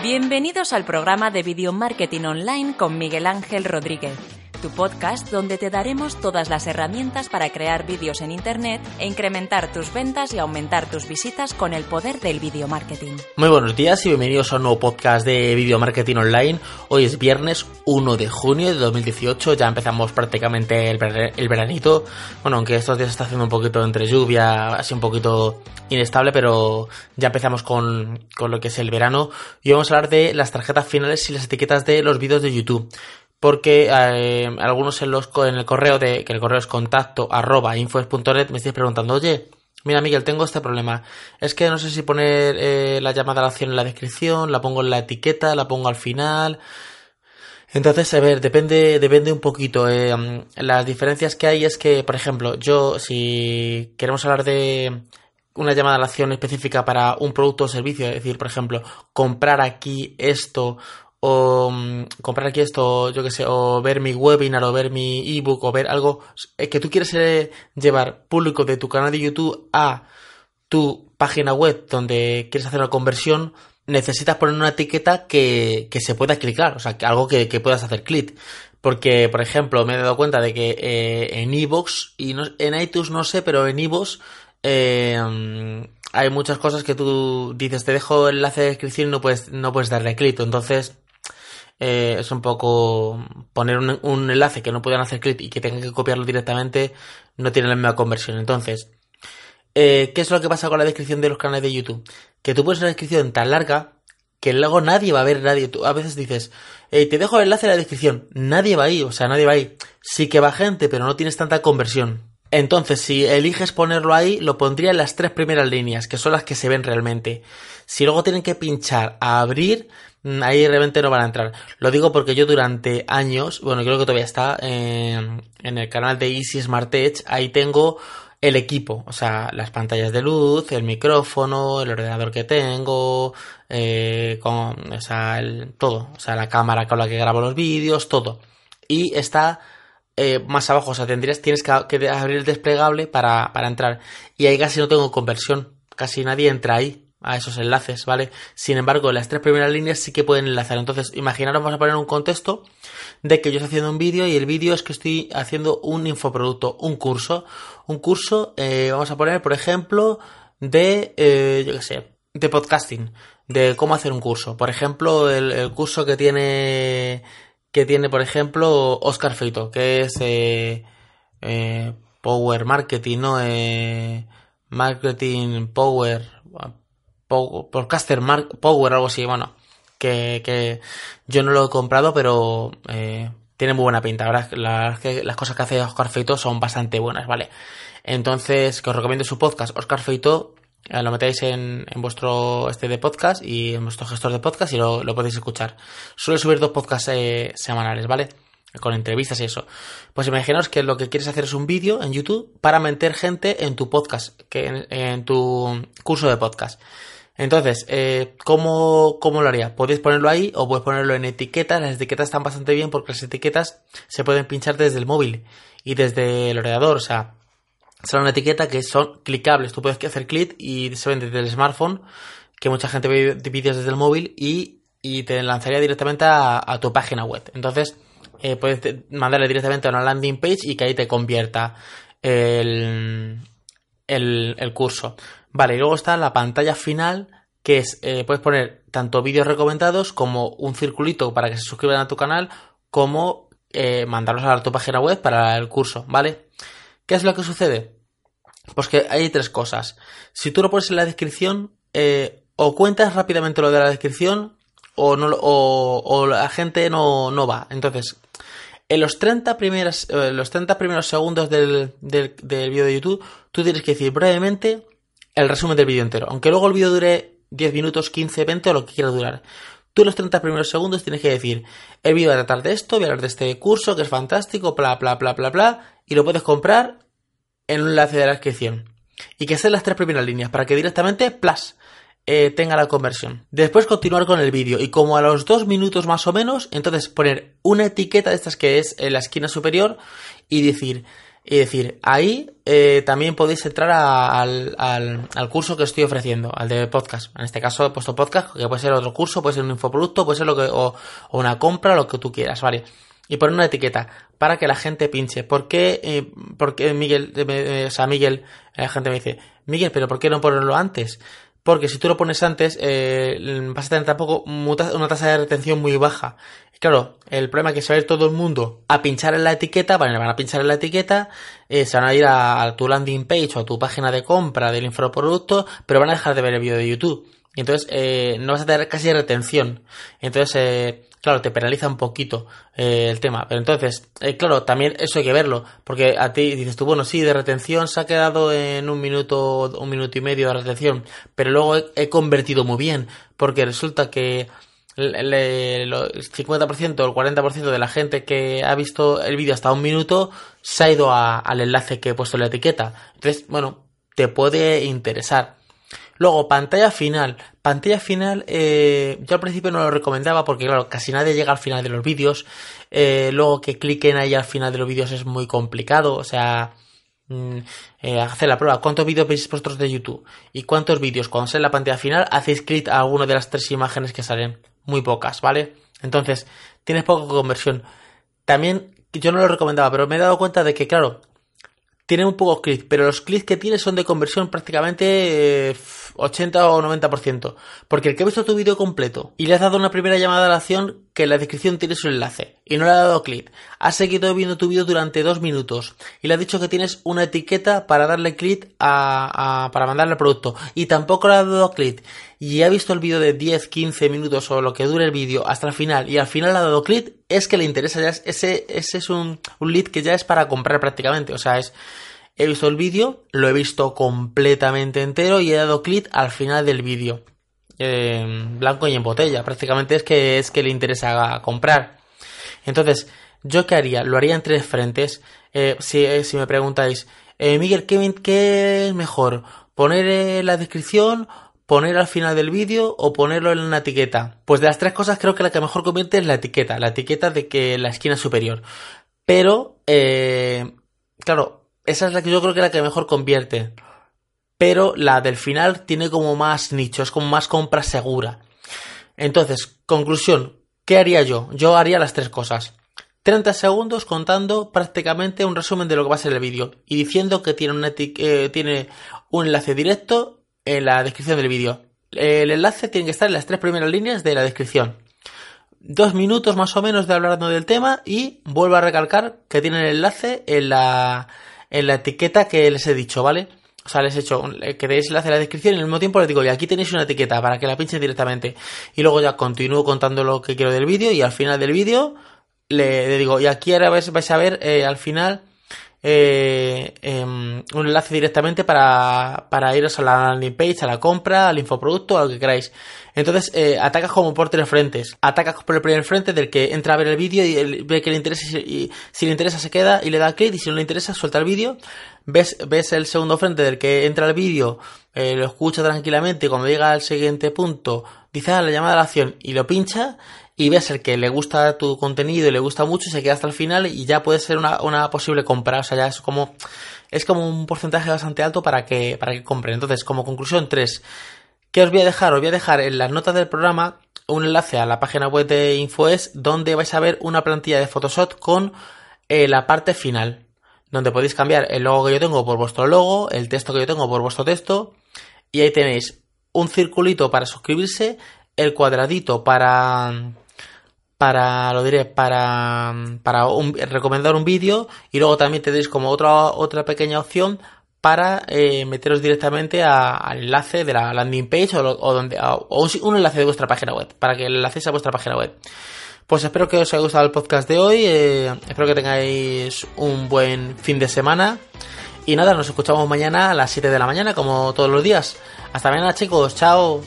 Bienvenidos al programa de Video Marketing Online con Miguel Ángel Rodríguez, tu podcast donde te daremos todas las herramientas para crear vídeos en Internet e incrementar tus ventas y aumentar tus visitas con el poder del video marketing. Muy buenos días y bienvenidos a un nuevo podcast de Video Marketing Online. Hoy es viernes 1 de junio de 2018, ya empezamos prácticamente el, ver- el veranito. Bueno, aunque estos días está haciendo un poquito entre lluvia, así un poquito inestable, pero ya empezamos con, con lo que es el verano. Y vamos a hablar de las tarjetas finales y las etiquetas de los vídeos de YouTube. Porque eh, algunos en, los, en el correo de, que el correo es contacto arroba infoes.net me estáis preguntando, oye, Mira, Miguel, tengo este problema. Es que no sé si poner eh, la llamada a la acción en la descripción, la pongo en la etiqueta, la pongo al final. Entonces, a ver, depende, depende un poquito. eh, las diferencias que hay es que, por ejemplo, yo, si queremos hablar de una llamada a la acción específica para un producto o servicio, es decir, por ejemplo, comprar aquí esto, o mm, comprar aquí esto, yo que sé, o ver mi webinar, o ver mi ebook, o ver algo eh, que tú quieres eh, llevar público de tu canal de YouTube a tu página web donde quieres hacer una conversión, necesitas poner una etiqueta que, que se pueda clicar, o sea, que algo que, que puedas hacer clic. Porque, por ejemplo, me he dado cuenta de que eh, en iVoox y no- en iTunes no sé, pero en mm, hay muchas cosas que tú dices, te dejo el enlace de descripción y no puedes, no puedes darle clic. Entonces, eh, es un poco poner un, un enlace que no puedan hacer clic y que tengan que copiarlo directamente, no tiene la misma conversión. Entonces, eh, ¿qué es lo que pasa con la descripción de los canales de YouTube? Que tú pones una descripción tan larga que luego nadie va a ver, nadie. Tú a veces dices, eh, te dejo el enlace en la descripción. Nadie va ahí, o sea, nadie va ahí. Sí que va gente, pero no tienes tanta conversión. Entonces, si eliges ponerlo ahí, lo pondría en las tres primeras líneas, que son las que se ven realmente. Si luego tienen que pinchar a abrir, ahí realmente no van a entrar. Lo digo porque yo durante años, bueno, creo que todavía está eh, en el canal de Easy Smart Edge, ahí tengo el equipo, o sea, las pantallas de luz, el micrófono, el ordenador que tengo, eh, con, o sea, el- todo, o sea, la cámara con la que grabo los vídeos, todo. Y está eh, más abajo, o sea, tendrías, tienes que, que abrir el desplegable para, para entrar. Y ahí casi no tengo conversión, casi nadie entra ahí a esos enlaces, ¿vale? Sin embargo, las tres primeras líneas sí que pueden enlazar. Entonces, imaginaros, vamos a poner un contexto de que yo estoy haciendo un vídeo y el vídeo es que estoy haciendo un infoproducto, un curso. Un curso, eh, vamos a poner, por ejemplo, de, eh, yo qué sé, de podcasting, de cómo hacer un curso. Por ejemplo, el, el curso que tiene, que tiene, por ejemplo, Oscar Feito, que es eh, eh, Power Marketing, ¿no? Eh, marketing Power, Podcaster Mar- Power, algo así, bueno, que, que yo no lo he comprado, pero eh, tiene muy buena pinta. La verdad la verdad es que las cosas que hace Oscar Feito son bastante buenas, ¿vale? Entonces, que os recomiendo su podcast, Oscar Feito, eh, lo metéis en, en vuestro este de podcast y en vuestro gestor de podcast y lo, lo podéis escuchar. Suele subir dos podcasts eh, semanales, ¿vale? Con entrevistas y eso. Pues imaginaos que lo que quieres hacer es un vídeo en YouTube para meter gente en tu podcast, que en, en tu curso de podcast. Entonces, eh, ¿cómo, ¿cómo lo haría? Podéis ponerlo ahí o puedes ponerlo en etiquetas. Las etiquetas están bastante bien porque las etiquetas se pueden pinchar desde el móvil y desde el ordenador. O sea, será una etiqueta que son clicables. Tú puedes hacer clic y se ven desde el smartphone, que mucha gente ve vídeos desde el móvil y, y te lanzaría directamente a, tu página web. Entonces, eh, puedes mandarle directamente a una landing page y que ahí te convierta el, el curso. Vale, y luego está la pantalla final, que es, eh, puedes poner tanto vídeos recomendados como un circulito para que se suscriban a tu canal, como eh, mandarlos a tu página web para el curso, ¿vale? ¿Qué es lo que sucede? Pues que hay tres cosas. Si tú lo pones en la descripción, eh, o cuentas rápidamente lo de la descripción, o, no, o, o la gente no, no va. Entonces, en los 30 primeros, eh, los 30 primeros segundos del, del, del vídeo de YouTube, tú tienes que decir brevemente el resumen del vídeo entero. Aunque luego el vídeo dure 10 minutos, 15, 20 o lo que quiera durar. Tú los 30 primeros segundos tienes que decir, el vídeo va a tratar de esto, voy a hablar de este curso que es fantástico, bla, bla, bla, bla, bla, y lo puedes comprar en un enlace de la descripción. Y que sean las tres primeras líneas para que directamente, plus, eh, tenga la conversión. Después continuar con el vídeo y como a los dos minutos más o menos, entonces poner una etiqueta de estas que es en la esquina superior y decir, y decir, ahí eh, también podéis entrar al, al, curso que estoy ofreciendo, al de podcast. En este caso he puesto podcast, que puede ser otro curso, puede ser un infoproducto, puede ser lo que, o, una compra, lo que tú quieras, ¿vale? Y poner una etiqueta para que la gente pinche. ¿Por qué, eh, porque Miguel, eh, o sea, Miguel, la gente me dice, Miguel, pero ¿por qué no ponerlo antes? Porque si tú lo pones antes, eh, vas a tener tampoco una tasa de retención muy baja. Claro, el problema es que se va a ir todo el mundo a pinchar en la etiqueta, van a pinchar en la etiqueta, eh, se van a ir a, tu landing page o a tu página de compra del infoproducto, pero van a dejar de ver el vídeo de YouTube. Y entonces eh, no vas a tener casi retención. Entonces, eh, claro, te penaliza un poquito eh, el tema. Pero entonces, eh, claro, también eso hay que verlo, porque a ti dices tú, bueno, sí, de retención se ha quedado en un minuto, un minuto y medio de retención, pero luego he, convertido muy bien, porque resulta que el, 50% o el 40% de la gente que ha visto el vídeo hasta un minuto se ha ido al enlace que he puesto en la etiqueta. Entonces, bueno, te puede interesar. Luego, pantalla final. Pantalla final, eh, yo al principio no lo recomendaba porque, claro, casi nadie llega al final de los vídeos. Eh, luego que cliquen ahí al final de los vídeos es muy complicado. O sea, mm, eh, hacer la prueba. ¿Cuántos vídeos veis vosotros de YouTube? ¿Y cuántos vídeos cuando sale la pantalla final hacéis clic a alguna de las tres imágenes que salen? Muy pocas, ¿vale? Entonces, tienes poca conversión. También, yo no lo recomendaba, pero me he dado cuenta de que, claro, tiene un poco clics, pero los clics que tiene son de conversión prácticamente 80 o 90%. Porque el que ha visto tu vídeo completo y le has dado una primera llamada a la acción, que en la descripción tiene su enlace, y no le ha dado clic, ha seguido viendo tu vídeo durante dos minutos y le ha dicho que tienes una etiqueta para darle clic a, para mandarle el producto y tampoco le ha dado clic. Y ha visto el vídeo de 10, 15 minutos o lo que dure el vídeo hasta el final y al final le ha dado clic, es que le interesa ya, ese, ese es un, un lead que ya es para comprar prácticamente, o sea, es He visto el vídeo, lo he visto completamente entero y he dado clic al final del vídeo. Blanco y en botella. Prácticamente es que es que le interesa comprar. Entonces, ¿yo qué haría? Lo haría en tres frentes. Eh, si, eh, si, me preguntáis, eh, Miguel, ¿qué, ¿qué, es mejor? ¿Poner en la descripción? ¿Poner al final del vídeo o ponerlo en una etiqueta? Pues de las tres cosas creo que la que mejor convierte es la etiqueta, la etiqueta de que la esquina superior. Pero, claro, esa es la que yo creo que es la que mejor convierte. Pero la del final tiene como más nicho, es como más compra segura. Entonces, conclusión, ¿qué haría yo? Yo haría las tres cosas. 30 segundos contando prácticamente un resumen de lo que va a ser el vídeo y diciendo que tiene, eh, tiene un enlace directo en la descripción del vídeo. El enlace tiene que estar en las tres primeras líneas de la descripción. Dos minutos más o menos de hablando del tema y vuelvo a recalcar que tiene el enlace en la, en la etiqueta que les he dicho, ¿vale? O sea, les he hecho que deis enlace en la descripción y al mismo tiempo les digo, y aquí tenéis una etiqueta para que la pinchen directamente. Y luego ya continúo contando lo que quiero del vídeo y al final del vídeo le, digo, y aquí ahora vais, a ver eh, al final eh, em, un enlace directamente para, para iros a la landing page, a la compra, al infoproducto, a lo que queráis. Entonces, eh, atacas como por tres frentes. Atacas por el primer frente del que entra a ver el vídeo y ve que le interesa y, si le interesa se queda y le da clic y si no le interesa suelta el vídeo. Ves, ves el segundo frente del que entra al vídeo, eh, lo escucha tranquilamente y cuando llega al siguiente punto dice ah, la llamada a la acción y lo pincha y ves el que le gusta tu contenido y le gusta mucho y se queda hasta el final y ya puede ser una, una posible compra. O sea, ya es como, es como un porcentaje bastante alto para que, para que compren. Entonces, como conclusión, tres ¿Qué os voy a dejar? Os voy a dejar en las notas del programa un enlace a la página web de InfoES donde vais a ver una plantilla de Photoshop con eh, la parte final, donde podéis cambiar el logo que yo tengo por vuestro logo, el texto que yo tengo por vuestro texto, y ahí tenéis un circulito para suscribirse, el cuadradito para para lo diré para para recomendar un vídeo y luego también tenéis como otra otra pequeña opción para eh, meteros directamente al enlace de la landing page o, donde, un, enlace de vuestra página web, para que enlacéis a vuestra página web. Pues espero que os haya gustado el podcast de hoy, eh, espero que tengáis un buen fin de semana y nada, nos escuchamos mañana a las 7 de la mañana como todos los días. Hasta mañana chicos, chao.